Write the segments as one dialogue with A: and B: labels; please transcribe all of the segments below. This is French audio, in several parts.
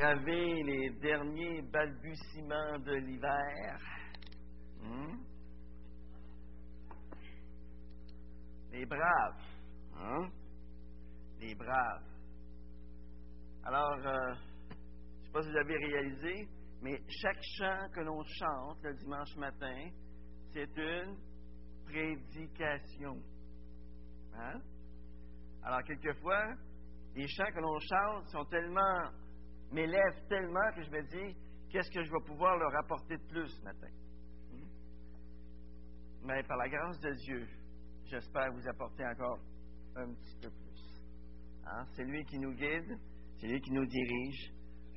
A: braver les derniers balbutiements de l'hiver. Hmm? Les braves. Hein? Les braves. Alors, euh, je ne sais pas si vous avez réalisé, mais chaque chant que l'on chante le dimanche matin, c'est une prédication. Hein? Alors, quelquefois, les chants que l'on chante sont tellement, m'élèvent tellement que je me dis, qu'est-ce que je vais pouvoir leur apporter de plus ce matin? Hmm? Mais par la grâce de Dieu, j'espère vous apporter encore un petit peu plus. Hein? C'est lui qui nous guide, c'est lui qui nous dirige.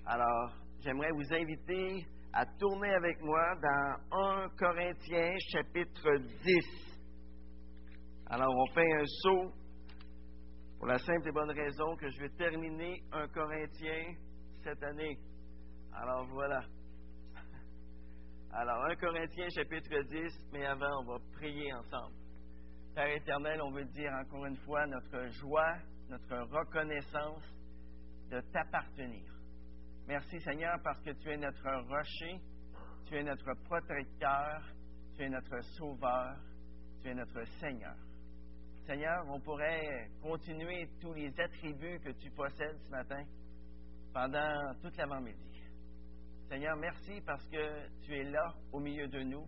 A: Alors, j'aimerais vous inviter à tourner avec moi dans 1 Corinthiens chapitre 10. Alors, on fait un saut pour la simple et bonne raison que je vais terminer 1 Corinthiens cette année. Alors, voilà. Alors, 1 Corinthiens chapitre 10, mais avant, on va prier ensemble. Père éternel, on veut dire encore une fois notre joie, notre reconnaissance de t'appartenir. Merci Seigneur parce que tu es notre rocher, tu es notre protecteur, tu es notre sauveur, tu es notre Seigneur. Seigneur, on pourrait continuer tous les attributs que tu possèdes ce matin pendant toute l'avant-midi. Seigneur, merci parce que tu es là au milieu de nous.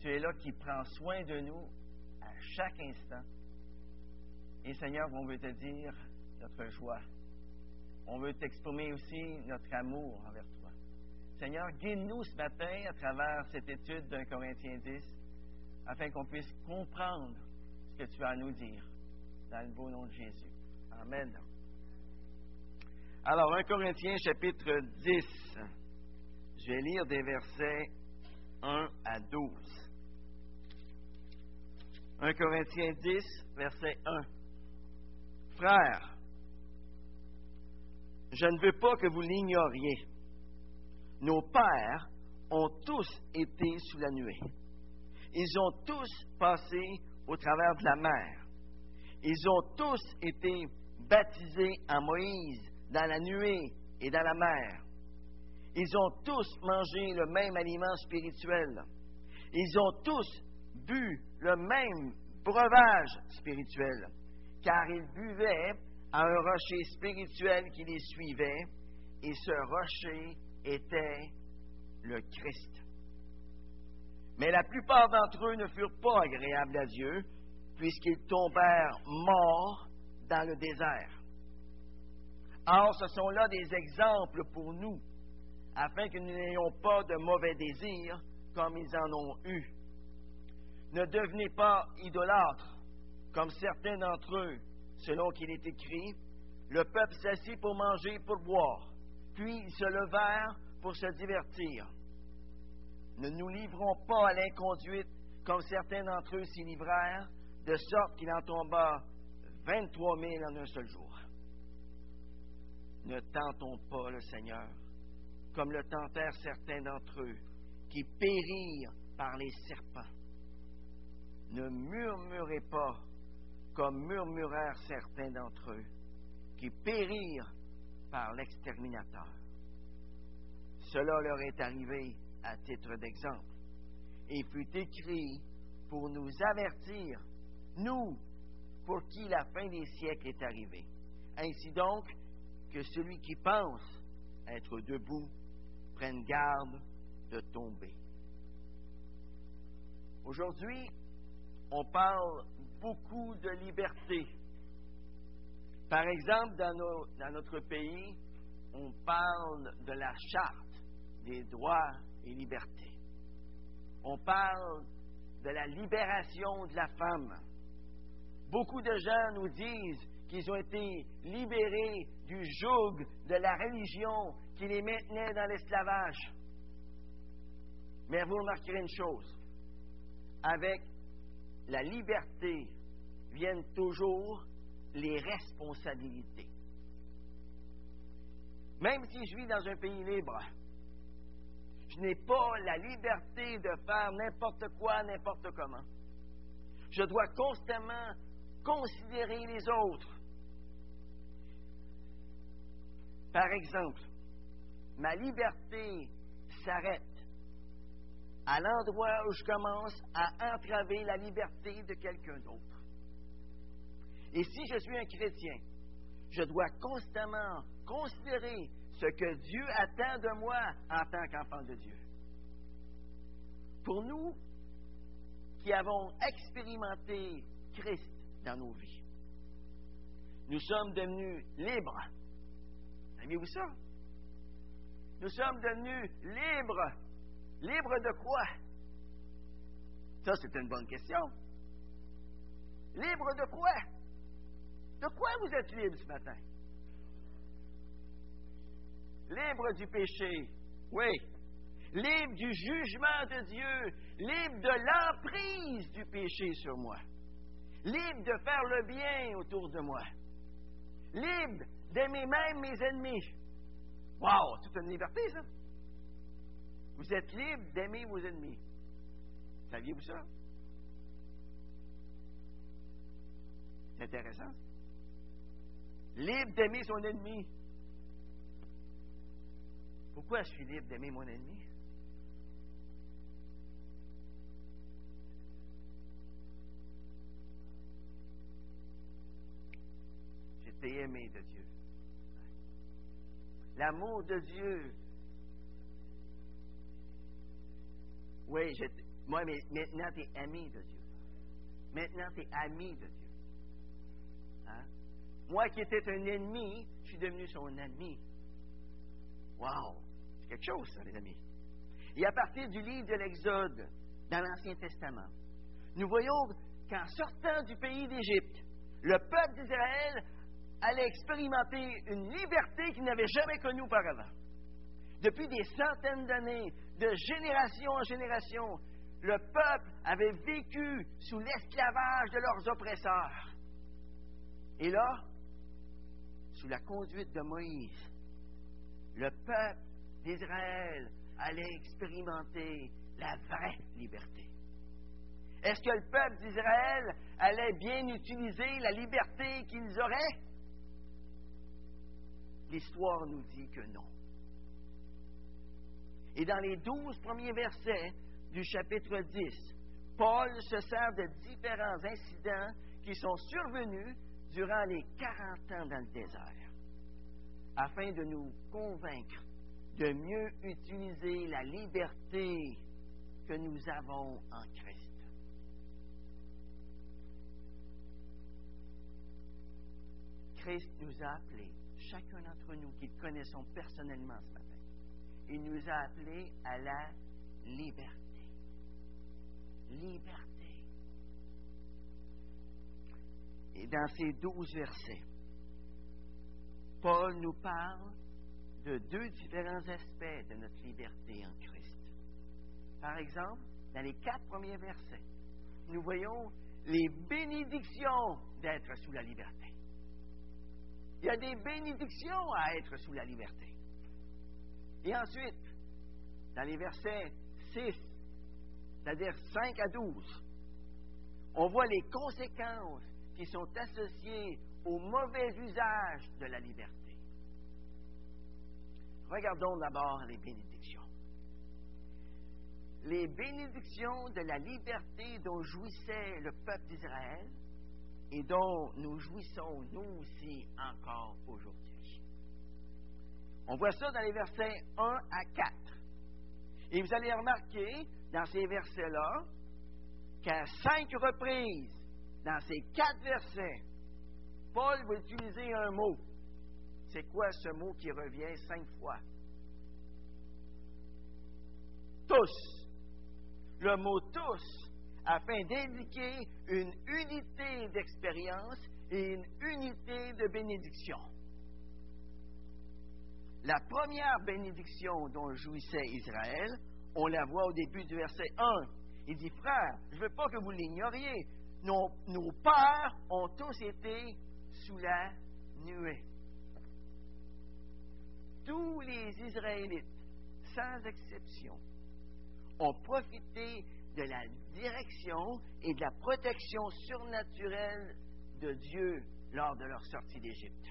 A: Tu es là qui prend soin de nous à chaque instant. Et Seigneur, on veut te dire notre joie. On veut t'exprimer aussi notre amour envers toi. Seigneur, guide-nous ce matin à travers cette étude d'un Corinthiens 10 afin qu'on puisse comprendre ce que tu as à nous dire dans le beau nom de Jésus. Amen. Alors, 1 Corinthiens chapitre 10. Je vais lire des versets 1 à 12. 1 Corinthiens 10, verset 1. Frères, je ne veux pas que vous l'ignoriez. Nos pères ont tous été sous la nuée. Ils ont tous passé au travers de la mer. Ils ont tous été baptisés en Moïse dans la nuée et dans la mer. Ils ont tous mangé le même aliment spirituel. Ils ont tous bu le même breuvage spirituel, car ils buvaient à un rocher spirituel qui les suivait, et ce rocher était le Christ. Mais la plupart d'entre eux ne furent pas agréables à Dieu, puisqu'ils tombèrent morts dans le désert. Or, ce sont là des exemples pour nous, afin que nous n'ayons pas de mauvais désirs comme ils en ont eu. Ne devenez pas idolâtres, comme certains d'entre eux, selon qu'il est écrit, le peuple s'assit pour manger et pour boire, puis ils se levèrent pour se divertir. Ne nous livrons pas à l'inconduite, comme certains d'entre eux s'y livrèrent, de sorte qu'il en tomba 23 000 en un seul jour. Ne tentons pas le Seigneur, comme le tentèrent certains d'entre eux, qui périrent par les serpents. Ne murmurez pas, comme murmurèrent certains d'entre eux, qui périrent par l'exterminateur. Cela leur est arrivé à titre d'exemple, et fut écrit pour nous avertir, nous, pour qui la fin des siècles est arrivée. Ainsi donc, que celui qui pense être debout prenne garde de tomber. Aujourd'hui, on parle beaucoup de liberté. Par exemple, dans, notre pays, on parle de la charte des droits et libertés. On parle de la libération de la femme. Beaucoup de gens nous disent qu'ils ont été libérés du joug de la religion qui les maintenait dans l'esclavage. Mais vous remarquerez une chose, avec la liberté viennent toujours les responsabilités. Même si je vis dans un pays libre, je n'ai pas la liberté de faire n'importe quoi, n'importe comment. Je dois constamment considérer les autres. Par exemple, ma liberté s'arrête à l'endroit où je commence à entraver la liberté de quelqu'un d'autre. Et si je suis un chrétien, je dois constamment considérer ce que Dieu attend de moi en tant qu'enfant de Dieu. Pour nous qui avons expérimenté Christ dans nos vies, nous sommes devenus libres. Saviez-vous ça? Nous sommes devenus libres. Libres de quoi? Ça, c'est une bonne question. Libres de quoi? De quoi vous êtes libre ce matin? Libre du péché, oui. Libre du jugement de Dieu. Libre de l'emprise du péché sur moi. Libre de faire le bien autour de moi. Libre d'aimer même mes ennemis. Wow, toute une liberté, ça. Vous êtes libre d'aimer vos ennemis. Saviez-vous ça? C'est intéressant. Libre d'aimer son ennemi. Pourquoi je suis libre d'aimer mon ennemi? J'étais aimé de Dieu. L'amour de Dieu. Oui, moi, mais maintenant, tu es ami de Dieu. Maintenant, tu es ami de Dieu. Hein? Moi qui étais un ennemi, je suis devenu son ami. Wow! C'est quelque chose, ça, les amis. Et à partir du livre de l'Exode, dans l'Ancien Testament, nous voyons qu'en sortant du pays d'Égypte, le peuple d'Israël allait expérimenter une liberté qu'il n'avait jamais connue auparavant. Depuis des centaines d'années, de génération en génération, le peuple avait vécu sous l'esclavage de leurs oppresseurs. Et là, sous la conduite de Moïse, le peuple d'Israël allait expérimenter la vraie liberté. Est-ce que le peuple d'Israël allait bien utiliser la liberté qu'ils auraient? L'histoire nous dit que non. Et dans les douze premiers versets du chapitre 10, Paul se sert de différents incidents qui sont survenus durant les 40 ans dans le désert, afin de nous convaincre de mieux utiliser la liberté que nous avons en Christ. Christ nous a appelés, chacun d'entre nous qui le connaissons personnellement ce matin, il nous a appelés à la liberté. Liberté. Et dans ces douze versets, Paul nous parle de deux différents aspects de notre liberté en Christ. Par exemple, dans les quatre premiers versets, nous voyons les bénédictions d'être sous la liberté. Il y a des bénédictions à être sous la liberté. Et ensuite, dans les versets 6, c'est-à-dire 5 à 12, on voit les conséquences qui sont associées au mauvais usage de la liberté. Regardons d'abord les bénédictions. Les bénédictions de la liberté dont jouissait le peuple d'Israël et dont nous jouissons nous aussi encore aujourd'hui. On voit ça dans les versets 1 à 4. Et vous allez remarquer dans ces versets-là qu'à cinq reprises, dans ces quatre versets, Paul va utiliser un mot. C'est quoi ce mot qui revient cinq fois? Tous. Le mot tous, afin d'indiquer une unité d'expérience et une unité de bénédiction. La première bénédiction dont jouissait Israël, on la voit au début du verset 1. Il dit, frère, je ne veux pas que vous l'ignoriez. Nos, nos pères ont tous été sous la nuée. Tous les Israélites, sans exception, ont profité de la direction et de la protection surnaturelle de Dieu lors de leur sortie d'Égypte.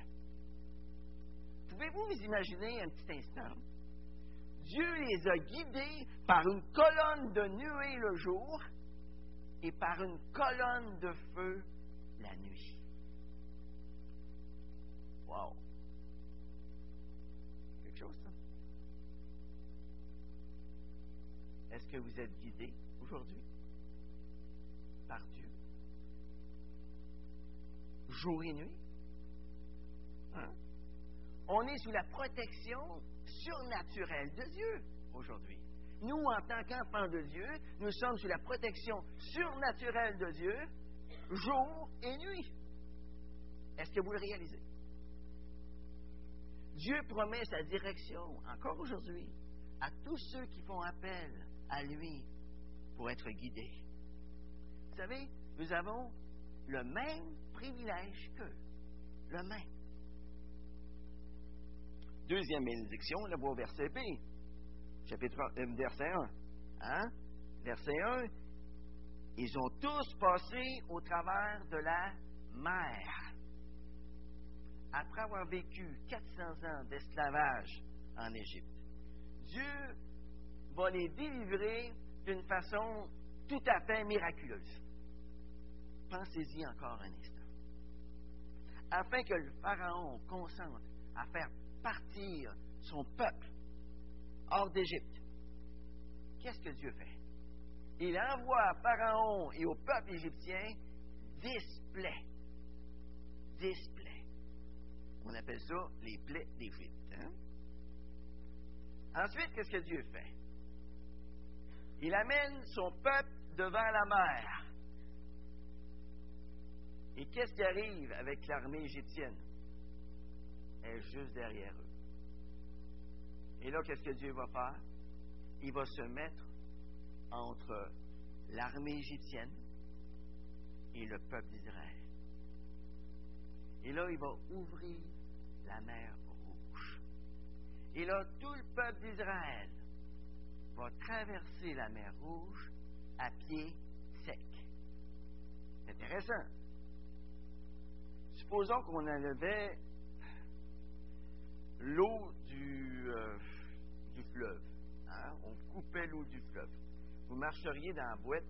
A: Pouvez-vous vous imaginer un petit instant? Dieu les a guidés par une colonne de nuée le jour et par une colonne de feu la nuit. Wow! Quelque chose, ça? Est-ce que vous êtes guidé aujourd'hui? Jour et nuit? Hein? On est sous la protection surnaturelle de Dieu aujourd'hui. Nous, en tant qu'enfants de Dieu, nous sommes sous la protection surnaturelle de Dieu jour et nuit. Est-ce que vous le réalisez? Dieu promet sa direction, encore aujourd'hui, à tous ceux qui font appel à lui pour être guidés. Vous savez, nous avons le même privilège qu'eux. Le même. Deuxième bénédiction, le beau verset B, chapitre euh, verset 1. Hein? Verset 1. Ils ont tous passé au travers de la mer. Après avoir vécu 400 ans d'esclavage en Égypte, Dieu va les délivrer d'une façon tout à fait miraculeuse. Pensez-y encore un instant. Afin que le Pharaon consente à faire partir son peuple hors d'Égypte, qu'est-ce que Dieu fait? Il envoie à Pharaon et au peuple égyptien dix plaies. Dix plaies. On appelle ça les plaies d'Égypte. Hein? Ensuite, qu'est-ce que Dieu fait? Il amène son peuple devant la mer. Et qu'est-ce qui arrive avec l'armée égyptienne? Elle est juste derrière eux. Et là, qu'est-ce que Dieu va faire? Il va se mettre entre l'armée égyptienne et le peuple d'Israël. Et là, il va ouvrir la mer rouge. Et là, tout le peuple d'Israël va traverser la mer rouge à pied sec. C'est intéressant. Supposons qu'on enlevait l'eau du, euh, fleuve. Hein? On coupait l'eau du fleuve. Vous marcheriez dans la boîte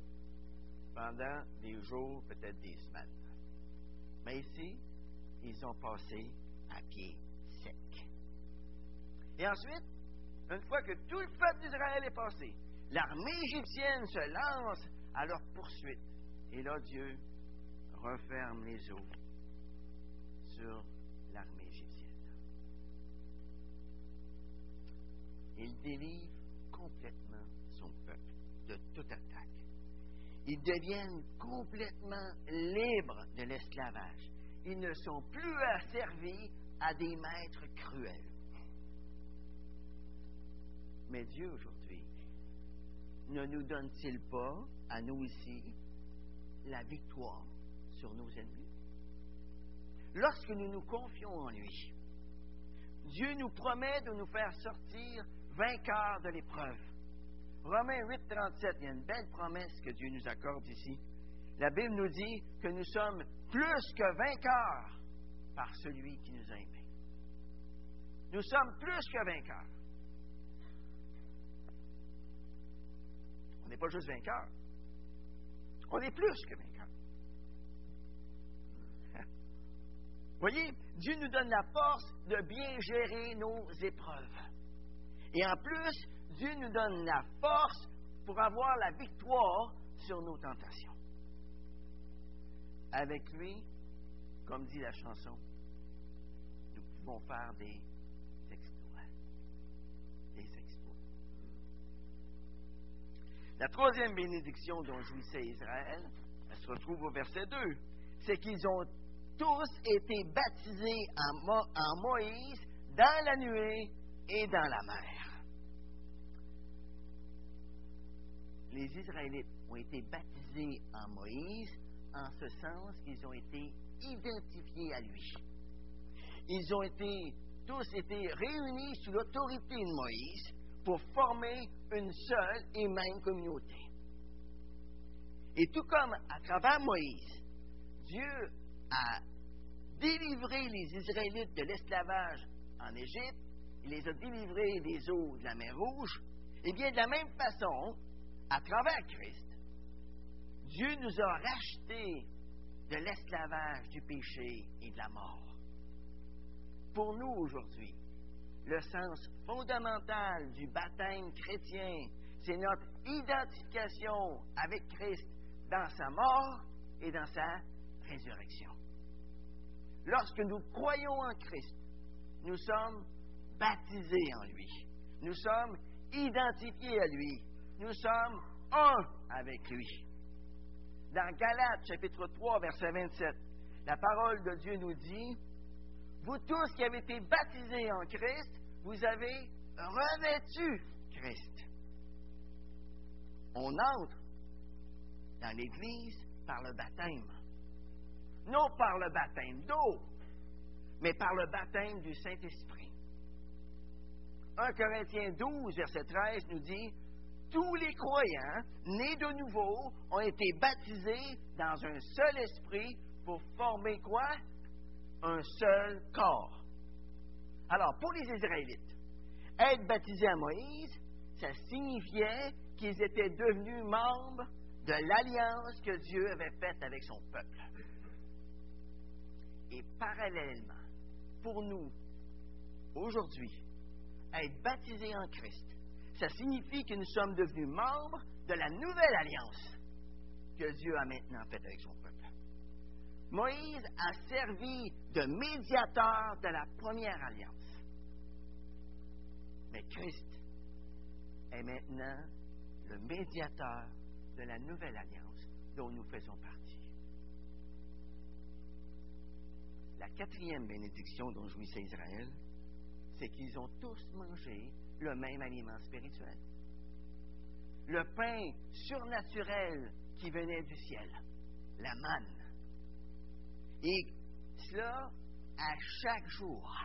A: pendant des jours, peut-être des semaines. Mais ici, ils ont passé à pied sec. Et ensuite, une fois que tout le peuple d'Israël est passé, l'armée égyptienne se lance à leur poursuite. Et là, Dieu referme les eaux l'armée égyptienne. Il délivre complètement son peuple de toute attaque. Ils deviennent complètement libres de l'esclavage. Ils ne sont plus asservis à des maîtres cruels. Mais Dieu, aujourd'hui, ne nous donne-t-il pas, à nous ici, la victoire sur nos ennemis? Lorsque nous nous confions en lui, Dieu nous promet de nous faire sortir vainqueurs de l'épreuve. Romains 8, 37, il y a une belle promesse que Dieu nous accorde ici. La Bible nous dit que nous sommes plus que vainqueurs par celui qui nous a aimés. Nous sommes plus que vainqueurs. On n'est pas juste vainqueurs. On est plus que vainqueurs. Voyez, Dieu nous donne la force de bien gérer nos épreuves. Et en plus, Dieu nous donne la force pour avoir la victoire sur nos tentations. Avec lui, comme dit la chanson, nous pouvons faire des exploits. Des exploits. La troisième bénédiction dont jouissait Israël, elle se retrouve au verset 2. C'est qu'ils ont tous été baptisés en, en Moïse dans la nuée et dans la mer. Les Israélites ont été baptisés en Moïse en ce sens qu'ils ont été identifiés à lui. Ils ont été tous été réunis sous l'autorité de Moïse pour former une seule et même communauté. Et tout comme à travers Moïse, Dieu a délivré les Israélites de l'esclavage en Égypte, il les a délivrés des eaux de la mer Rouge, eh bien, de la même façon, à travers Christ, Dieu nous a rachetés de l'esclavage du péché et de la mort. Pour nous aujourd'hui, le sens fondamental du baptême chrétien, c'est notre identification avec Christ dans sa mort et dans sa résurrection. Lorsque nous croyons en Christ, nous sommes baptisés en lui. Nous sommes identifiés à lui. Nous sommes un avec lui. Dans Galates chapitre 3, verset 27, la parole de Dieu nous dit, Vous tous qui avez été baptisés en Christ, vous avez revêtu Christ. On entre dans l'Église par le baptême. Non par le baptême d'eau, mais par le baptême du Saint-Esprit. 1 Corinthiens 12, verset 13 nous dit, tous les croyants nés de nouveau ont été baptisés dans un seul esprit pour former quoi? Un seul corps. Alors, pour les Israélites, être baptisés à Moïse, ça signifiait qu'ils étaient devenus membres de l'alliance que Dieu avait faite avec son peuple. Et parallèlement, pour nous, aujourd'hui, être baptisés en Christ, ça signifie que nous sommes devenus membres de la nouvelle alliance que Dieu a maintenant faite avec son peuple. Moïse a servi de médiateur de la première alliance. Mais Christ est maintenant le médiateur de la nouvelle alliance dont nous faisons partie. La quatrième bénédiction dont jouissait Israël, c'est qu'ils ont tous mangé le même aliment spirituel. Le pain surnaturel qui venait du ciel, la manne. Et cela à chaque jour.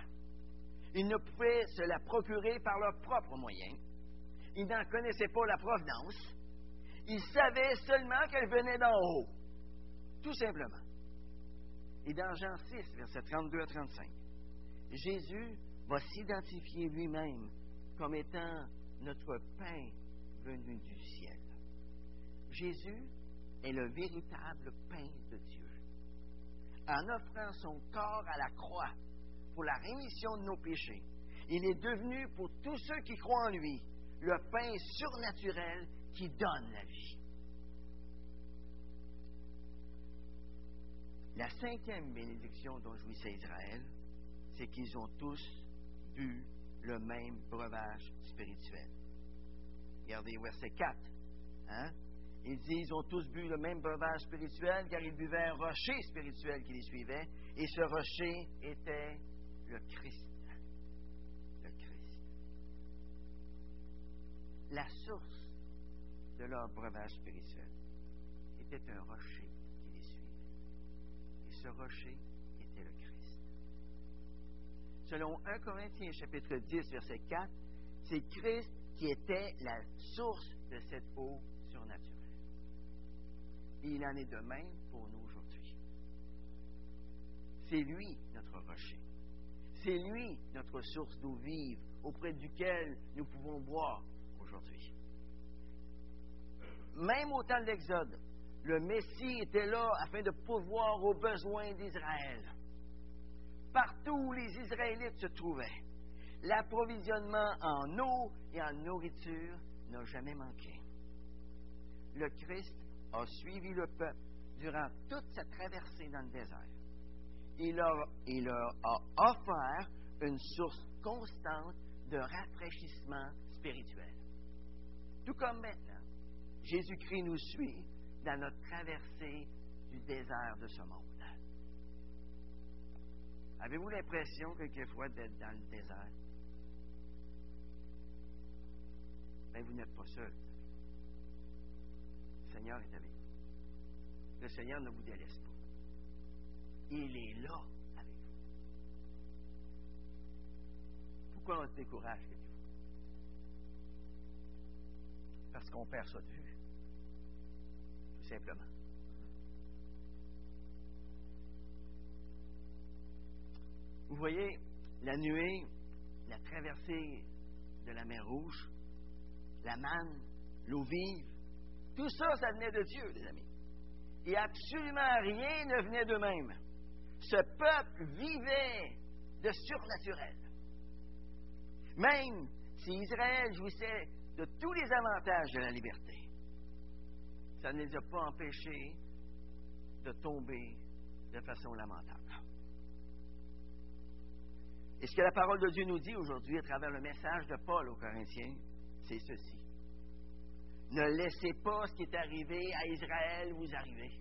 A: Ils ne pouvaient se la procurer par leurs propres moyens. Ils n'en connaissaient pas la provenance. Ils savaient seulement qu'elle venait d'en haut. Tout simplement. Et dans Jean 6, versets 32 à 35, Jésus va s'identifier lui-même comme étant notre pain venu du ciel. Jésus est le véritable pain de Dieu. En offrant son corps à la croix pour la rémission de nos péchés, il est devenu pour tous ceux qui croient en lui le pain surnaturel qui donne la vie. La cinquième bénédiction dont jouissait Israël, c'est qu'ils ont tous bu le même breuvage spirituel. Regardez verset 4. Hein? Il dit, ils ont tous bu le même breuvage spirituel car ils buvaient un rocher spirituel qui les suivait et ce rocher était le Christ. Le Christ. La source de leur breuvage spirituel était un rocher ce rocher était le Christ. Selon 1 Corinthiens chapitre 10 verset 4, c'est Christ qui était la source de cette eau surnaturelle. Et il en est de même pour nous aujourd'hui. C'est lui notre rocher. C'est lui notre source d'eau vive auprès duquel nous pouvons boire aujourd'hui. Même au temps de l'Exode, le Messie était là afin de pourvoir aux besoins d'Israël. Partout où les Israélites se trouvaient, l'approvisionnement en eau et en nourriture n'a jamais manqué. Le Christ a suivi le peuple durant toute sa traversée dans le désert. Il leur, il leur a offert une source constante de rafraîchissement spirituel. Tout comme maintenant, Jésus-Christ nous suit dans notre traversée du désert de ce monde. Avez-vous l'impression quelquefois d'être dans le désert? Mais vous n'êtes pas seul. Le Seigneur est avec vous. Le Seigneur ne vous délaisse pas. Il est là avec vous. Pourquoi on se décourage quelquefois? Parce qu'on perd ça de vue. Simplement. Vous voyez, la nuée, la traversée de la mer Rouge, la manne, l'eau vive, tout ça, ça venait de Dieu, les amis. Et absolument rien ne venait d'eux-mêmes. Ce peuple vivait de surnaturel. Même si Israël jouissait de tous les avantages de la liberté, ça ne les a pas empêchés de tomber de façon lamentable. Et ce que la parole de Dieu nous dit aujourd'hui à travers le message de Paul aux Corinthiens, c'est ceci. Ne laissez pas ce qui est arrivé à Israël vous arriver.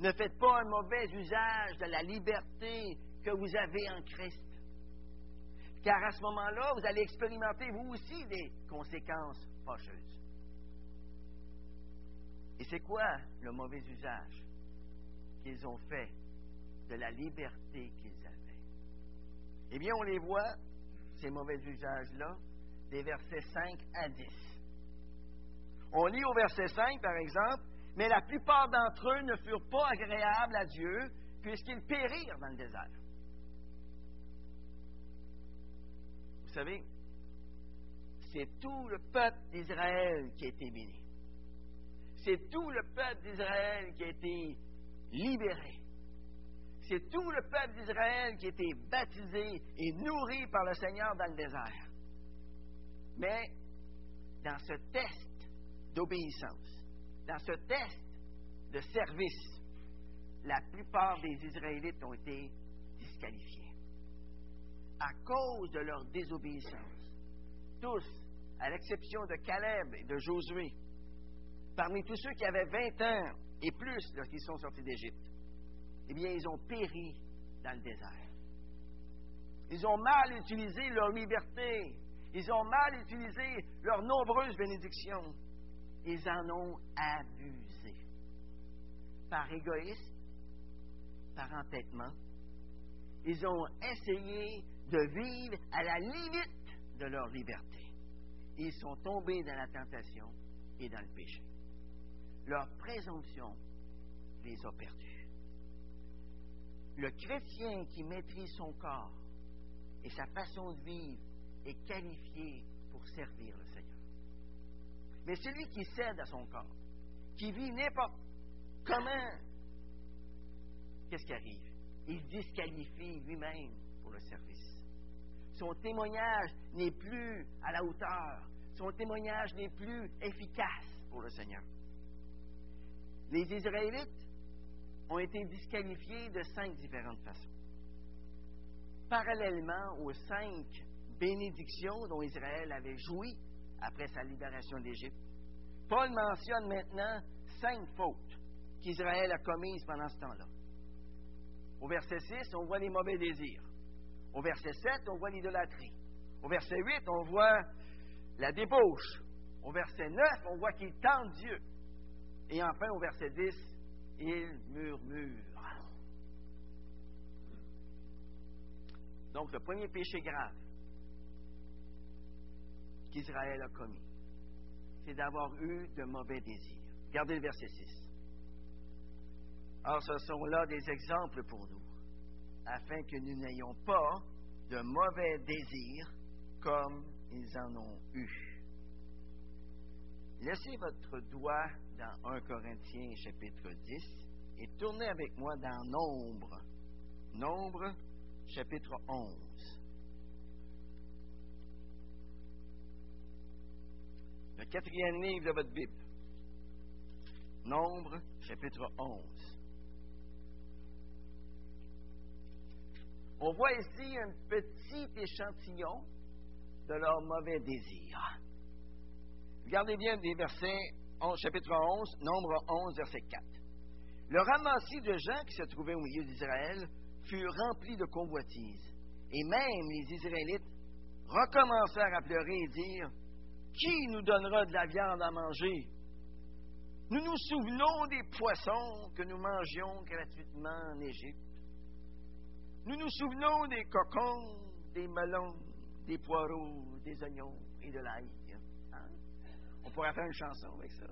A: Ne faites pas un mauvais usage de la liberté que vous avez en Christ. Car à ce moment-là, vous allez expérimenter vous aussi des conséquences fâcheuses. Et c'est quoi le mauvais usage qu'ils ont fait de la liberté qu'ils avaient? Eh bien, on les voit, ces mauvais usages-là, des versets 5 à 10. On lit au verset 5, par exemple, mais la plupart d'entre eux ne furent pas agréables à Dieu, puisqu'ils périrent dans le désert. Vous savez, c'est tout le peuple d'Israël qui a été béni. C'est tout le peuple d'Israël qui a été libéré. C'est tout le peuple d'Israël qui a été baptisé et nourri par le Seigneur dans le désert. Mais dans ce test d'obéissance, dans ce test de service, la plupart des Israélites ont été disqualifiés. À cause de leur désobéissance, tous, à l'exception de Caleb et de Josué, parmi tous ceux qui avaient 20 ans et plus lorsqu'ils sont sortis d'Égypte, eh bien, ils ont péri dans le désert. Ils ont mal utilisé leur liberté. Ils ont mal utilisé leurs nombreuses bénédictions ils en ont abusé. Par égoïsme, par entêtement, ils ont essayé de vivre à la limite de leur liberté. Ils sont tombés dans la tentation et dans le péché. Leur présomption les a perdus. Le chrétien qui maîtrise son corps et sa façon de vivre est qualifié pour servir le Seigneur. Mais celui qui cède à son corps, qui vit n'importe comment, qu'est-ce qui arrive? Il disqualifie lui-même pour le service. Son témoignage n'est plus à la hauteur. Son témoignage n'est plus efficace pour le Seigneur. Les Israélites ont été disqualifiés de cinq différentes façons. Parallèlement aux cinq bénédictions dont Israël avait joui après sa libération d'Égypte. Paul mentionne maintenant cinq fautes qu'Israël a commises pendant ce temps-là. Au verset 6, on voit les mauvais désirs. Au verset 7, on voit l'idolâtrie. Au verset 8, on voit la débauche. Au verset 9, on voit qu'il tente Dieu. Et enfin, au verset 10, il murmure. Donc, le premier péché grave, qu'Israël a commis, c'est d'avoir eu de mauvais désirs. Regardez le verset 6. Alors, ce sont là des exemples pour nous, afin que nous n'ayons pas de mauvais désirs comme ils en ont eu. Laissez votre doigt dans 1 Corinthiens chapitre 10 et tournez avec moi dans Nombre. Nombre chapitre 11. le quatrième livre de votre Bible. Nombre, chapitre 11. On voit ici un petit échantillon de leur mauvais désir. Regardez bien des versets, chapitre 11, nombre 11, verset 4. Le ramassis de gens qui se trouvaient au milieu d'Israël fut rempli de convoitises, et même les Israélites recommencèrent à pleurer et dire qui nous donnera de la viande à manger? Nous nous souvenons des poissons que nous mangions gratuitement en Égypte. Nous nous souvenons des cocons, des melons, des poireaux, des oignons et de l'ail. Pourrait faire une chanson avec ça.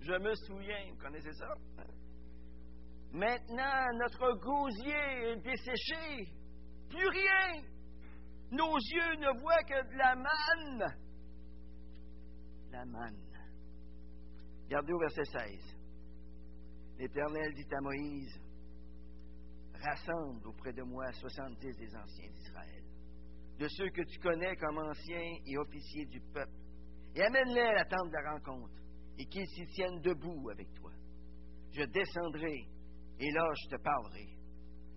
A: Je me souviens, vous connaissez ça? Maintenant, notre gosier est desséché. Plus rien. Nos yeux ne voient que de la manne. La manne. Regardez au verset 16. L'Éternel dit à Moïse, rassemble auprès de moi soixante-dix des anciens d'Israël, de ceux que tu connais comme anciens et officiers du peuple, et amène-les à la tente de la rencontre, et qu'ils s'y tiennent debout avec toi. Je descendrai, et là je te parlerai.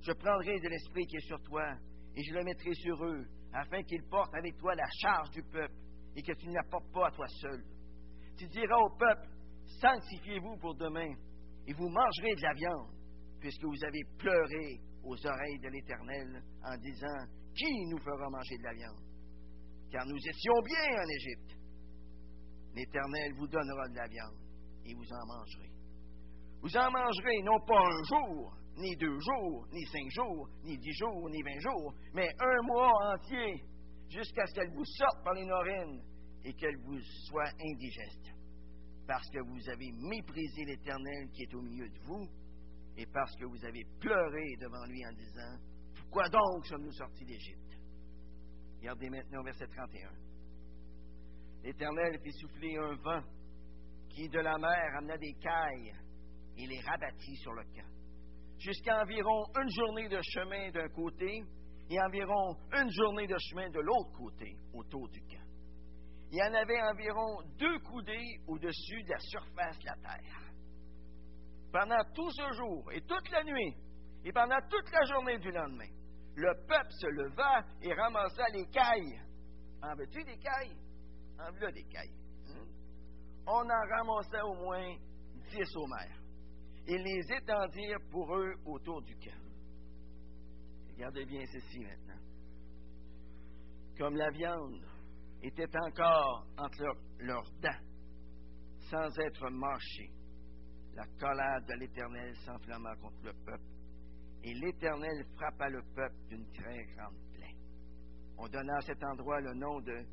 A: Je prendrai de l'esprit qui est sur toi, et je le mettrai sur eux, afin qu'ils portent avec toi la charge du peuple, et que tu ne la portes pas à toi seul. Tu diras au peuple, sanctifiez-vous pour demain, et vous mangerez de la viande, puisque vous avez pleuré aux oreilles de l'Éternel en disant, Qui nous fera manger de la viande? Car nous étions bien en Égypte. L'Éternel vous donnera de la viande, et vous en mangerez. Vous en mangerez non pas un jour, ni deux jours, ni cinq jours, ni dix jours, ni vingt jours, mais un mois entier, jusqu'à ce qu'elle vous sorte par les narines et qu'elle vous soit indigeste parce que vous avez méprisé l'Éternel qui est au milieu de vous, et parce que vous avez pleuré devant lui en disant, Pourquoi donc sommes-nous sortis d'Égypte? Regardez maintenant verset 31. L'Éternel fit souffler un vent qui de la mer amena des cailles et les rabattit sur le camp, jusqu'à environ une journée de chemin d'un côté et environ une journée de chemin de l'autre côté autour du camp il y en avait environ deux coudées au-dessus de la surface de la terre. Pendant tout ce jour et toute la nuit, et pendant toute la journée du lendemain, le peuple se leva et ramassa les cailles. En veux-tu des cailles? Hein? On en ramassait au moins dix au. Ils les étendirent pour eux autour du camp. Regardez bien ceci maintenant. Comme la viande était encore entre leurs dents, sans être mâché. La colère de l'Éternel s'enflamma contre le peuple, et l'Éternel frappa le peuple d'une très grande plaie. On donna à cet endroit le nom de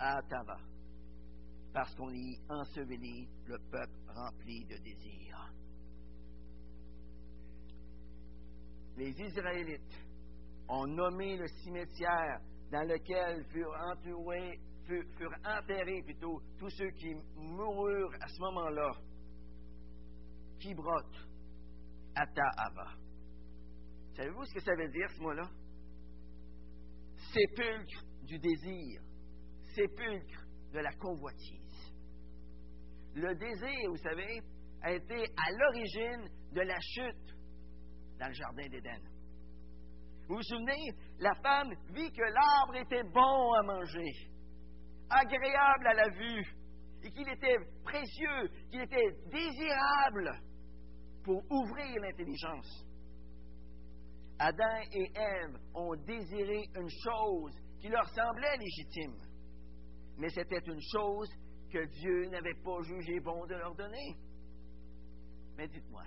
A: Kibrot Atava, parce qu'on y ensevelit le peuple rempli de désirs. Les Israélites ont nommé le cimetière dans lequel furent enterrés plutôt tous ceux qui moururent à ce moment-là. Kibrot Ava. Savez-vous ce que ça veut dire, ce mot-là? Sépulcre du désir, sépulcre de la convoitise. Le désir, vous savez, a été à l'origine de la chute dans le Jardin d'Éden. Vous vous souvenez, la femme vit que l'arbre était bon à manger, agréable à la vue, et qu'il était précieux, qu'il était désirable pour ouvrir l'intelligence. Adam et Ève ont désiré une chose qui leur semblait légitime, mais c'était une chose que Dieu n'avait pas jugé bon de leur donner. Mais dites-moi,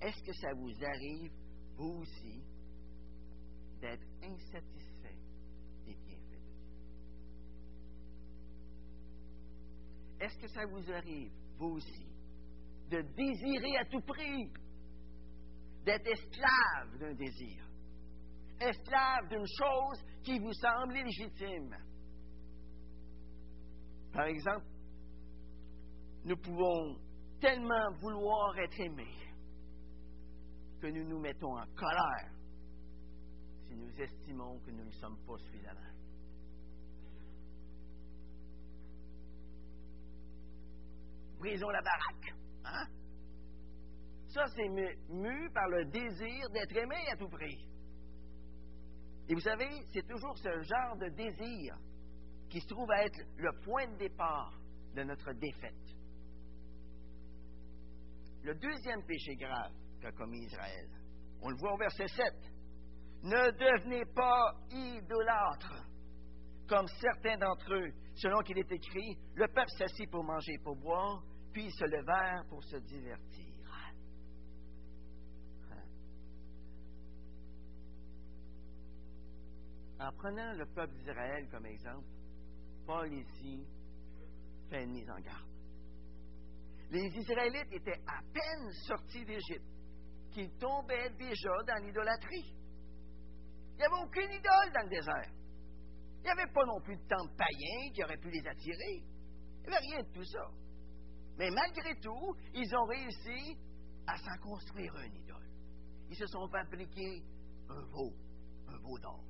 A: Est-ce que ça vous arrive, vous aussi, d'être insatisfait des bienfaits de Dieu? Est-ce que ça vous arrive, vous aussi, de désirer à tout prix, d'être esclave d'un désir, esclave d'une chose qui vous semble légitime? Par exemple, nous pouvons tellement vouloir être aimés que nous nous mettons en colère si nous estimons que nous ne sommes pas suffisamment. Brisons la baraque. Hein? Ça, c'est mu, par le désir d'être aimé à tout prix. Et vous savez, c'est toujours ce genre de désir qui se trouve à être le point de départ de notre défaite. Le deuxième péché grave, qu'a commis Israël. On le voit au verset 7. Ne devenez pas idolâtres, comme certains d'entre eux, selon qu'il est écrit, le peuple s'assit pour manger et pour boire, puis se levèrent pour se divertir. En prenant le peuple d'Israël comme exemple, Paul ici fait une mise en garde. Les Israélites étaient à peine sortis d'Égypte qu'ils tombaient déjà dans l'idolâtrie. Il n'y avait aucune idole dans le désert. Il n'y avait pas non plus de temple païen qui aurait pu les attirer. Il n'y avait rien de tout ça. Mais malgré tout, ils ont réussi à s'en construire une idole. Ils se sont fabriqués un veau, un veau d'or.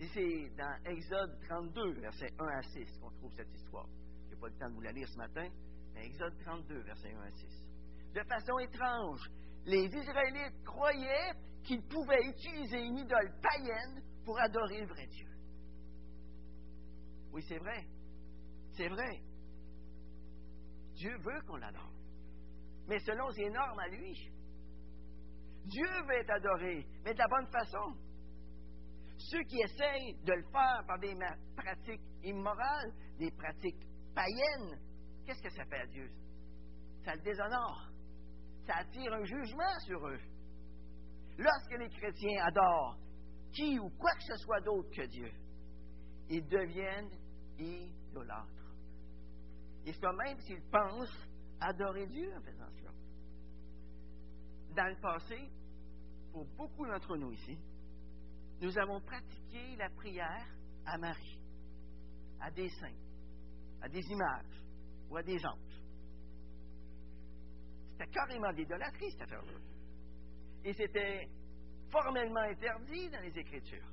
A: Et c'est dans Exode 32, versets 1 à 6, qu'on trouve cette histoire. Je n'ai pas le temps de vous la lire ce matin, mais Exode 32, versets 1 à 6. De façon étrange, les Israélites croyaient qu'ils pouvaient utiliser une idole païenne pour adorer le vrai Dieu. Oui, c'est vrai. C'est vrai. Dieu veut qu'on l'adore. Mais selon ses normes à lui. Dieu veut être adoré, mais de la bonne façon. Ceux qui essayent de le faire par des pratiques immorales, des pratiques païennes, qu'est-ce que ça fait à Dieu? Ça le déshonore. Ça attire un jugement sur eux. Lorsque les chrétiens adorent qui ou quoi que ce soit d'autre que Dieu, ils deviennent idolâtres. Et c'est même s'ils pensent adorer Dieu en faisant cela. Dans le passé, pour beaucoup d'entre nous ici, nous avons pratiqué la prière à Marie, à des saints, à des images ou à des anges. C'était carrément de l'idolâtrie, cette affaire-là. Et c'était formellement interdit dans les Écritures.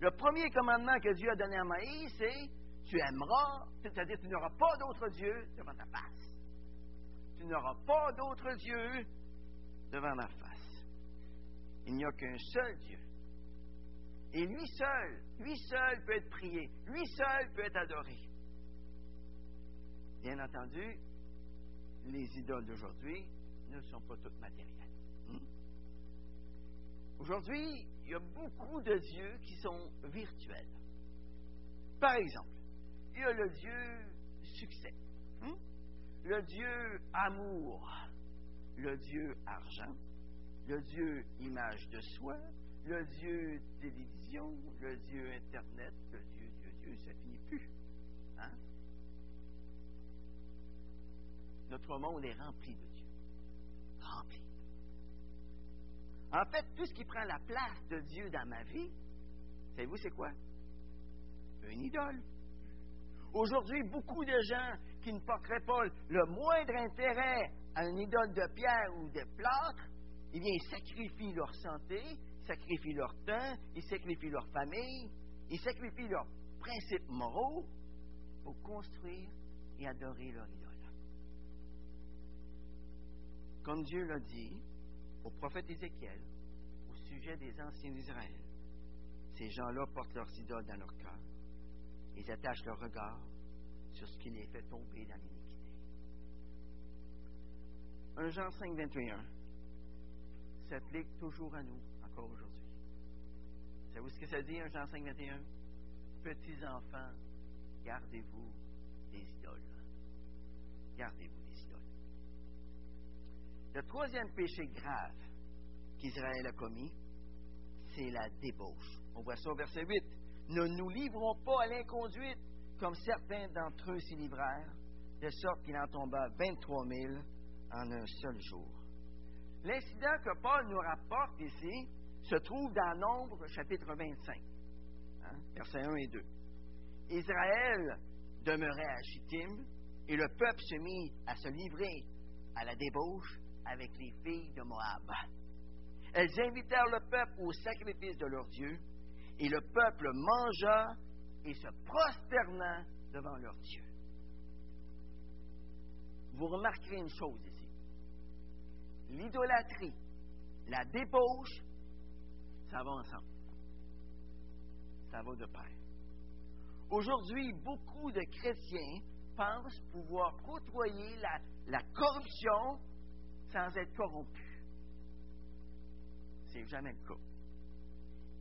A: Le premier commandement que Dieu a donné à Maïs, c'est Tu aimeras, c'est-à-dire tu n'auras pas d'autre Dieu devant ta face. Tu n'auras pas d'autre Dieu devant ma face. Il n'y a qu'un seul Dieu. Et lui seul, lui seul peut être prié, lui seul peut être adoré. Bien entendu, les idoles d'aujourd'hui ne sont pas toutes matérielles. Hmm? Aujourd'hui, il y a beaucoup de dieux qui sont virtuels. Par exemple, il y a le Dieu succès, hmm? le Dieu amour, le Dieu argent, le Dieu image de soi, le Dieu télévision, le Dieu Internet, le Dieu, Dieu, Dieu, ça finit plus. Hein? Notre monde est rempli de Dieu. Rempli. En fait, tout ce qui prend la place de Dieu dans ma vie, savez-vous c'est quoi? Une idole. Aujourd'hui, beaucoup de gens qui ne porteraient pas le moindre intérêt à une idole de pierre ou de plâtre, eh bien, ils sacrifient leur santé, sacrifient leur temps, ils sacrifient leur famille, ils sacrifient leurs principes moraux pour construire et adorer leur idole. Comme Dieu l'a dit au prophète Ézéchiel au sujet des anciens d'Israël, ces gens-là portent leurs idoles dans leur cœur. Ils attachent leur regard sur ce qui les fait tomber dans l'iniquité. 1 Jean 5, 21 s'applique toujours à nous, encore aujourd'hui. Savez-vous ce que ça dit, 1 Jean 5, 21? Petits enfants, gardez-vous des idoles. Gardez-vous des idoles. Le troisième péché grave qu'Israël a commis, c'est la débauche. On voit ça au verset 8. Ne nous livrons pas à l'inconduite, comme certains d'entre eux s'y livrèrent, de sorte qu'il en tomba 23 000 en un seul jour. L'incident que Paul nous rapporte ici se trouve dans Nombre chapitre 25, hein, versets 1 et 2. Israël demeurait à Chittim et le peuple se mit à se livrer à la débauche avec les filles de Moab. Elles invitèrent le peuple au sacrifice de leur Dieu et le peuple mangea et se prosterna devant leur Dieu. Vous remarquerez une chose ici. L'idolâtrie, la débauche, ça va ensemble. Ça va de pair. Aujourd'hui, beaucoup de chrétiens pensent pouvoir côtoyer la, corruption sans être corrompus. C'est jamais le cas.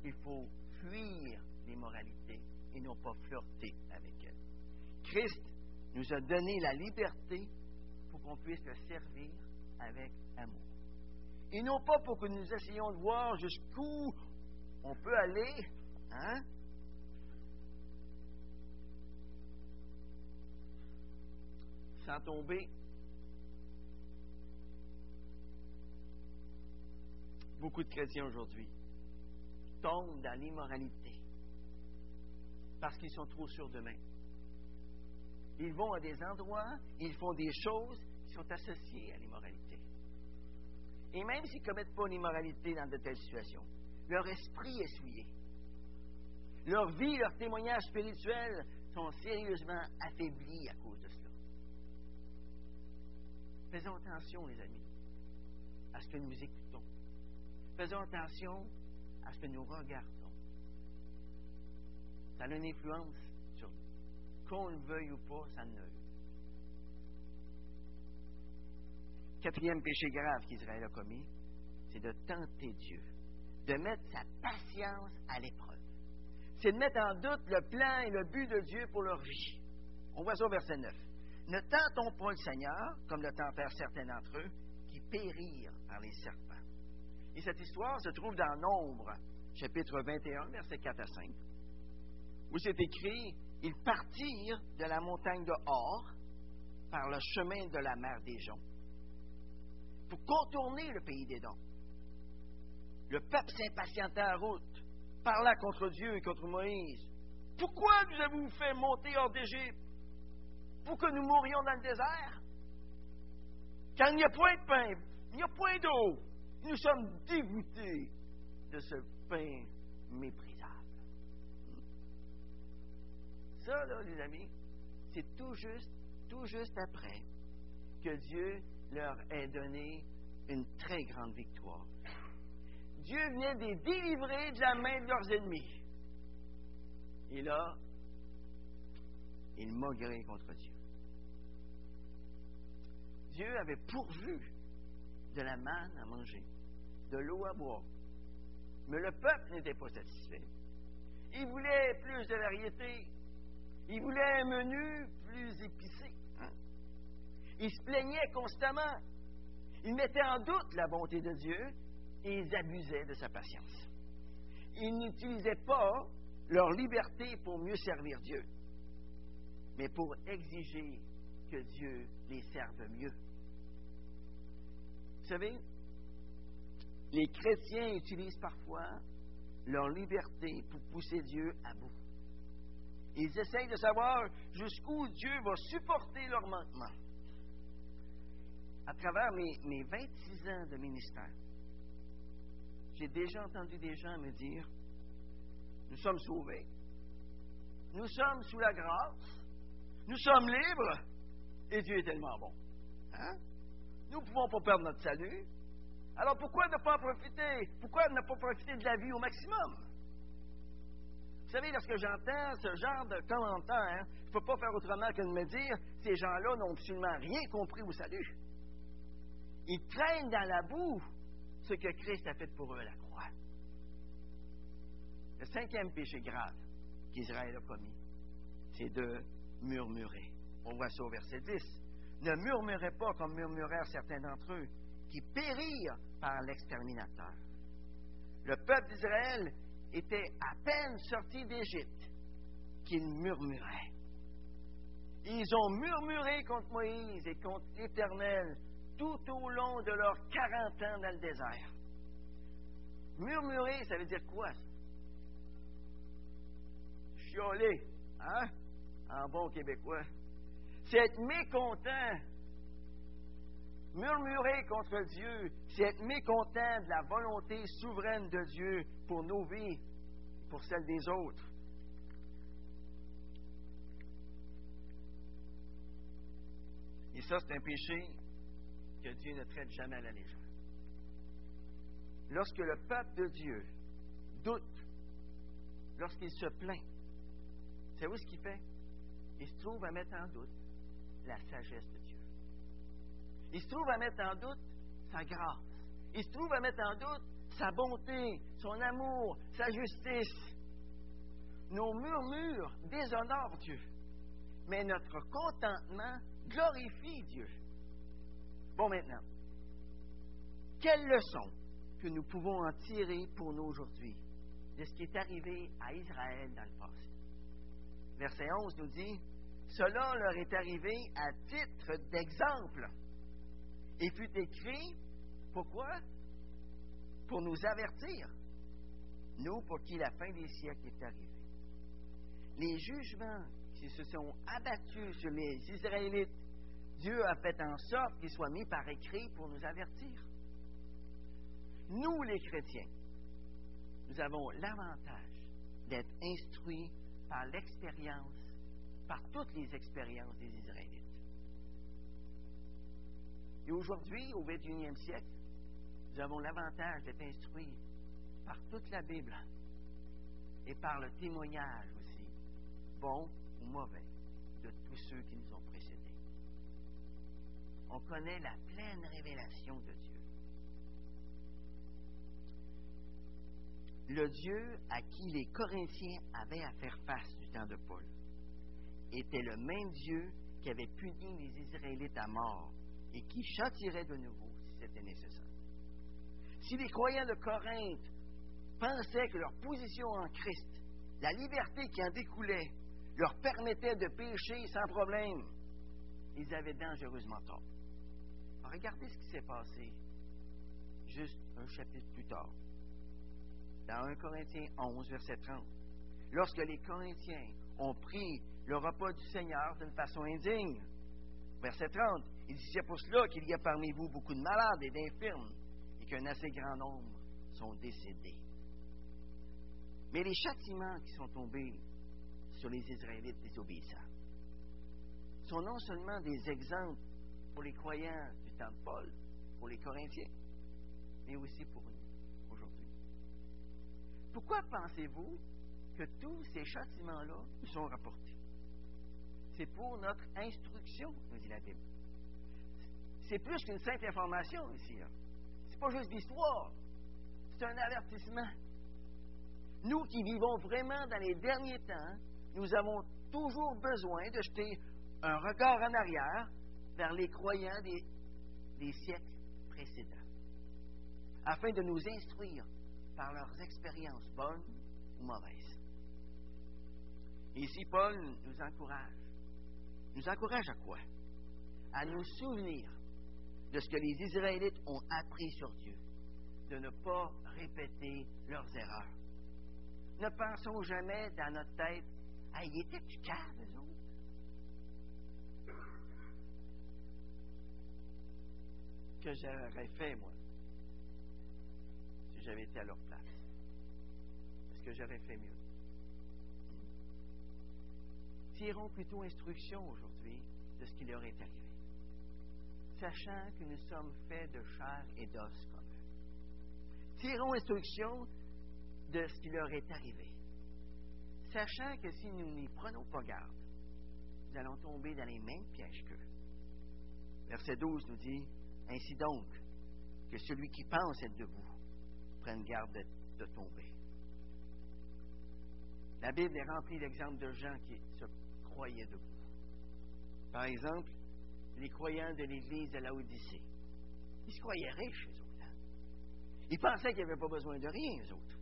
A: Il faut fuir l'immoralité et non pas flirter avec elle. Christ nous a donné la liberté pour qu'on puisse le servir avec amour. Et non pas pour que nous essayions de voir jusqu'où on peut aller, hein? Sans tomber beaucoup de chrétiens aujourd'hui tombent dans l'immoralité parce qu'ils sont trop sûrs d'eux-mêmes. Ils vont à des endroits, ils font des choses qui sont associées à l'immoralité. Et même s'ils ne commettent pas l'immoralité dans de telles situations, leur esprit est souillé. Leur vie, leur témoignage spirituel sont sérieusement affaiblis à cause de cela. Faisons attention, les amis, à ce que nous écoutons. Faisons attention à ce que nous regardons. Ça a une influence sur nous. Qu'on le veuille ou pas, ça ne Quatrième péché grave qu'Israël a commis, c'est de tenter Dieu, de mettre sa patience à l'épreuve. C'est de mettre en doute le plan et le but de Dieu pour leur vie. On voit ça au verset 9. Ne tentons pas le Seigneur, comme le tentèrent certains d'entre eux, qui périrent par les serpents. Et cette histoire se trouve dans Nombre, chapitre 21, versets 4 à 5, où c'est écrit Ils partirent de la montagne de Hor par le chemin de la mer des Joncs pour contourner le pays des dons. Le peuple s'impatienta en route, parla contre Dieu et contre Moïse. Pourquoi nous avez-vous fait monter hors d'Égypte Pour que nous mourions dans le désert? Car il n'y a point de pain, il n'y a point d'eau. Nous sommes dégoûtés de ce pain méprisable. Ça, là, les amis, c'est tout juste, tout juste après que Dieu leur ait donné une très grande victoire. Dieu vient de les délivrer de la main de leurs ennemis. Et là, ils maugréent contre Dieu. Dieu avait pourvu de la manne à manger, de l'eau à boire. Mais le peuple n'était pas satisfait. Il voulait plus de variété. Il voulait un menu plus épicé. Ils se plaignaient constamment. Ils mettaient en doute la bonté de Dieu et ils abusaient de sa patience. Ils n'utilisaient pas leur liberté pour mieux servir Dieu, mais pour exiger que Dieu les serve mieux. Vous savez, les chrétiens utilisent parfois leur liberté pour pousser Dieu à bout. Ils essayent de savoir jusqu'où Dieu va supporter leur manquement à travers mes, 26 ans de ministère, j'ai déjà entendu des gens me dire, nous sommes sauvés, nous sommes sous la grâce, nous sommes libres, et Dieu est tellement bon. Hein? Nous ne pouvons pas perdre notre salut. Alors pourquoi ne pas profiter? Pourquoi ne pas profiter de la vie au maximum? Vous savez, lorsque j'entends ce genre de commentaires, je ne peux pas faire autrement que de me dire, ces gens-là n'ont absolument rien compris au salut. Ils traînent dans la boue ce que Christ a fait pour eux à la croix. Le cinquième péché grave qu'Israël a commis, c'est de murmurer. On voit ça au verset 10. Ne murmurez pas comme murmurèrent certains d'entre eux, qui périrent par l'exterminateur. Le peuple d'Israël était à peine sorti d'Égypte qu'ils murmuraient. Ils ont murmuré contre Moïse et contre l'Éternel tout au long de leurs 40 ans dans le désert. Murmurer, ça veut dire quoi? Chioler, hein? En bon québécois. C'est être mécontent. Murmurer contre Dieu, c'est être mécontent de la volonté souveraine de Dieu pour nos vies, pour celles des autres. Et ça, c'est un péché que Dieu ne traite jamais la légère. Lorsque le peuple de Dieu doute, lorsqu'il se plaint, savez-vous ce qu'il fait? Il se trouve à mettre en doute la sagesse de Dieu. Il se trouve à mettre en doute sa grâce. Il se trouve à mettre en doute sa bonté, son amour, sa justice. Nos murmures déshonorent Dieu, mais notre contentement glorifie Dieu. Bon, maintenant, quelle leçon que nous pouvons en tirer pour nous aujourd'hui de ce qui est arrivé à Israël dans le passé? Verset 11 nous dit, Cela leur est arrivé à titre d'exemple et fut écrit, pourquoi? pour nous avertir, nous pour qui la fin des siècles est arrivée. Les jugements qui se sont abattus sur les Israélites, Dieu a fait en sorte qu'ils soient mis par écrit pour nous avertir. Nous, les chrétiens, nous avons l'avantage d'être instruits par l'expérience, par toutes les expériences des Israélites. Et aujourd'hui, au 21e siècle, nous avons l'avantage d'être instruits par toute la Bible et par le témoignage aussi, bon ou mauvais, de tous ceux qui nous. On connaît la pleine révélation de Dieu. Le Dieu à qui les Corinthiens avaient à faire face du temps de Paul était le même Dieu qui avait puni les Israélites à mort et qui châtirait de nouveau si c'était nécessaire. Si les croyants de Corinthe pensaient que leur position en Christ, la liberté qui en découlait, leur permettait de pécher sans problème, ils avaient dangereusement tort. Regardez ce qui s'est passé juste un chapitre plus tard, dans 1 Corinthiens 11, verset 30. Lorsque les Corinthiens ont pris le repas du Seigneur d'une façon indigne, verset 30, il dit C'est pour cela qu'il y a parmi vous beaucoup de malades et d'infirmes, et qu'un assez grand nombre sont décédés. Mais les châtiments qui sont tombés sur les Israélites désobéissants sont non seulement des exemples pour les croyants de Paul, pour les Corinthiens, mais aussi pour nous aujourd'hui. Pourquoi pensez-vous que tous ces châtiments-là nous sont rapportés? C'est pour notre instruction, nous dit la Bible. C'est plus qu'une simple information ici. C'est pas juste l'histoire. C'est un avertissement. Nous qui vivons vraiment dans les derniers temps, nous avons toujours besoin de jeter un regard en arrière vers les croyants des, des siècles précédents, afin de nous instruire par leurs expériences bonnes ou mauvaises. Ici, Paul nous encourage. Nous encourage à quoi? À nous souvenir de ce que les Israélites ont appris sur Dieu, de ne pas répéter leurs erreurs. Ne pensons jamais dans notre tête, ah, il était du cave, eux autres. Que j'aurais fait, moi, si j'avais été à leur place. Est-ce que j'aurais fait mieux? Tirons plutôt instruction aujourd'hui de ce qui leur est arrivé sachant que nous sommes faits de chair et d'os comme eux. Tirons instruction de ce qui leur est arrivé, sachant que si nous n'y prenons pas garde, nous allons tomber dans les mêmes pièges qu'eux. Verset 12 nous dit, Ainsi donc, que celui qui pense être debout prenne garde de, tomber. La Bible est remplie d'exemples de gens qui se croyaient debout. Par exemple, les croyants de l'Église de l'Odyssée. Ils se croyaient riches, eux autres. Hein. Ils pensaient qu'ils n'avaient pas besoin de rien, eux autres.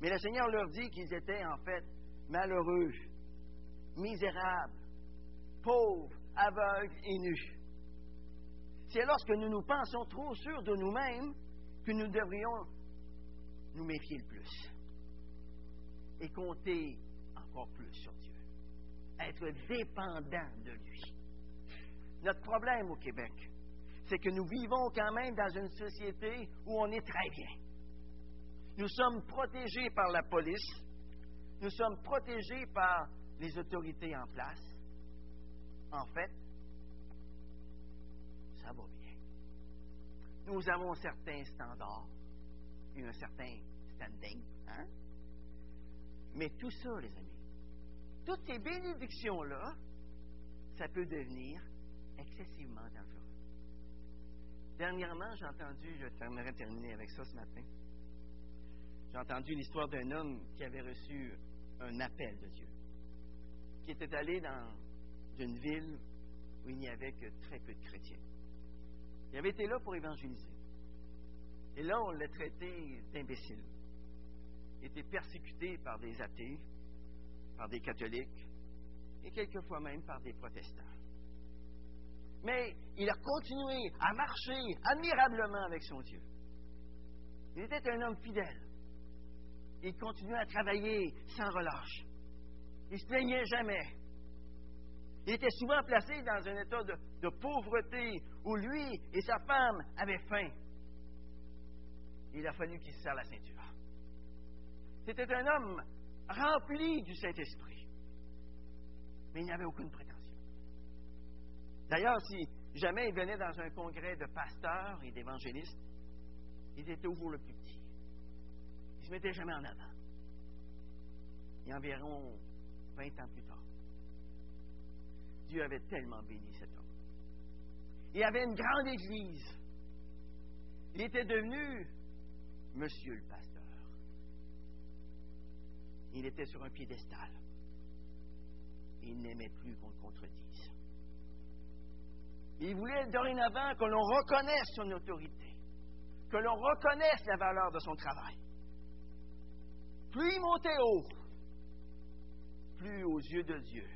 A: Mais le Seigneur leur dit qu'ils étaient en fait malheureux, misérables, pauvres, aveugles et nus. C'est lorsque nous nous pensons trop sûrs de nous-mêmes que nous devrions nous méfier le plus et compter encore plus sur Dieu, être dépendant de lui. Notre problème au Québec, c'est que nous vivons quand même dans une société où on est très bien. Nous sommes protégés par la police, nous sommes protégés par les autorités en place. En fait, bien. Nous avons certains standards et un certain standing. Hein? Mais tout ça, les amis, toutes ces bénédictions-là, ça peut devenir excessivement dangereux. Dernièrement, j'ai entendu, je terminerai terminer avec ça ce matin, j'ai entendu l'histoire d'un homme qui avait reçu un appel de Dieu, qui était allé dans une ville où il n'y avait que très peu de chrétiens. Il avait été là pour évangéliser. Et là, on l'a traité d'imbécile. Il était persécuté par des athées, par des catholiques et quelquefois même par des protestants mais il a continué à marcher admirablement avec son Dieu. Il était un homme fidèle. Il continuait à travailler sans relâche. Il se plaignait jamais. Il était souvent placé dans un état de, pauvreté où lui et sa femme avaient faim. Il a fallu qu'il se serre la ceinture. C'était un homme rempli du Saint-Esprit. Mais il n'avait aucune prétention. D'ailleurs, si jamais il venait dans un congrès de pasteurs et d'évangélistes, il était toujours le plus petit. Il ne se mettait jamais en avant. Et environ 20 ans plus tard, Dieu avait tellement béni cet homme. Il avait une grande église. Il était devenu Monsieur le pasteur. Il était sur un piédestal. Il n'aimait plus qu'on le contredise. Il voulait dorénavant que l'on reconnaisse son autorité, que l'on reconnaisse la valeur de son travail. Plus il montait haut, plus aux yeux de Dieu,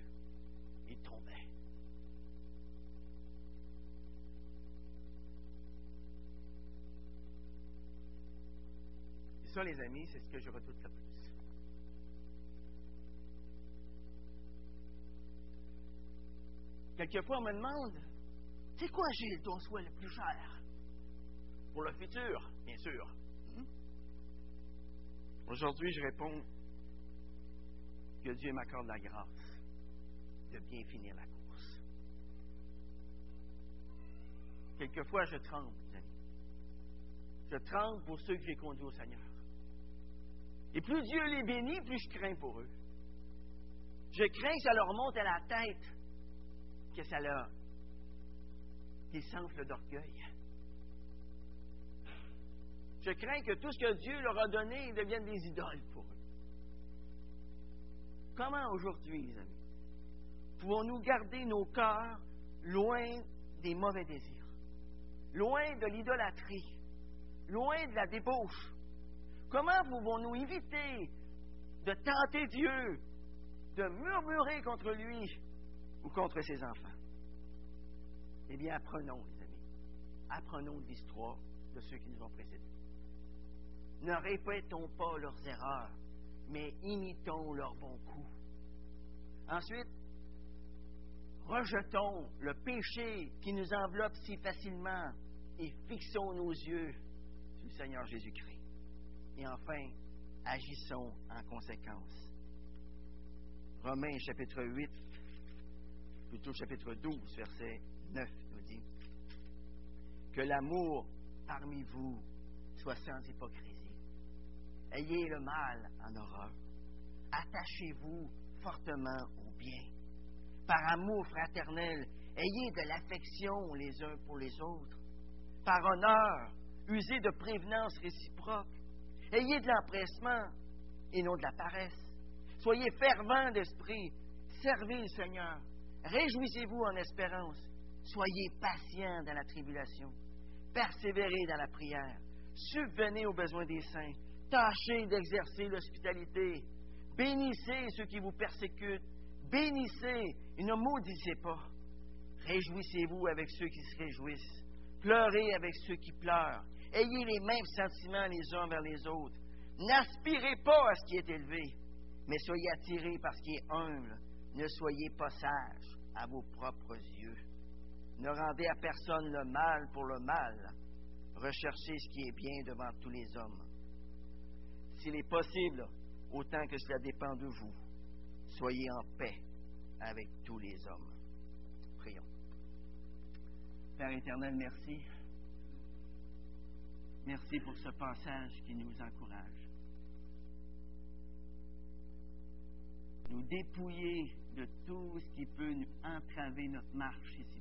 A: ça, les amis, c'est ce que je redoute le plus. Quelquefois, on me demande c'est quoi, Gilles, ton souhait le plus cher? Pour le futur, bien sûr. Hmm? Aujourd'hui, je réponds que Dieu m'accorde la grâce de bien finir la course. Quelquefois, je tremble, amis. Je tremble pour ceux que j'ai conduits au Seigneur. Et plus Dieu les bénit, plus je crains pour eux. Je crains que ça leur monte à la tête, que ça leur s'enflent d'orgueil. Je crains que tout ce que Dieu leur a donné devienne des idoles pour eux. Comment aujourd'hui, les amis, pouvons-nous garder nos cœurs loin des mauvais désirs, loin de l'idolâtrie, loin de la débauche? Comment pouvons-nous éviter de tenter Dieu, de murmurer contre lui ou contre ses enfants? Eh bien, apprenons, les amis. Apprenons l'histoire de ceux qui nous ont précédés. Ne répétons pas leurs erreurs, mais imitons leurs bons coups. Ensuite, rejetons le péché qui nous enveloppe si facilement et fixons nos yeux sur le Seigneur Jésus-Christ. Et enfin, agissons en conséquence. Romains chapitre 8, plutôt chapitre 12, verset 9 nous dit que l'amour parmi vous soit sans hypocrisie. Ayez le mal en horreur. Attachez-vous fortement au bien. Par amour fraternel, ayez de l'affection les uns pour les autres. Par honneur, usez de prévenance réciproque. Ayez de l'empressement et non de la paresse. Soyez fervents d'esprit. Servez le Seigneur. Réjouissez-vous en espérance. Soyez patients dans la tribulation. Persévérez dans la prière. Subvenez aux besoins des saints. Tâchez d'exercer l'hospitalité. Bénissez ceux qui vous persécutent. Bénissez et ne maudissez pas. Réjouissez-vous avec ceux qui se réjouissent. Pleurez avec ceux qui pleurent. Ayez les mêmes sentiments les uns vers les autres. N'aspirez pas à ce qui est élevé, mais soyez attirés par ce qui est humble. Ne soyez pas sages à vos propres yeux. Ne rendez à personne le mal pour le mal. Recherchez ce qui est bien devant tous les hommes. S'il est possible, autant que cela dépend de vous, soyez en paix avec tous les hommes. Prions. Père éternel, merci. Merci pour ce passage qui nous encourage. Nous dépouiller de tout ce qui peut nous entraver notre marche ici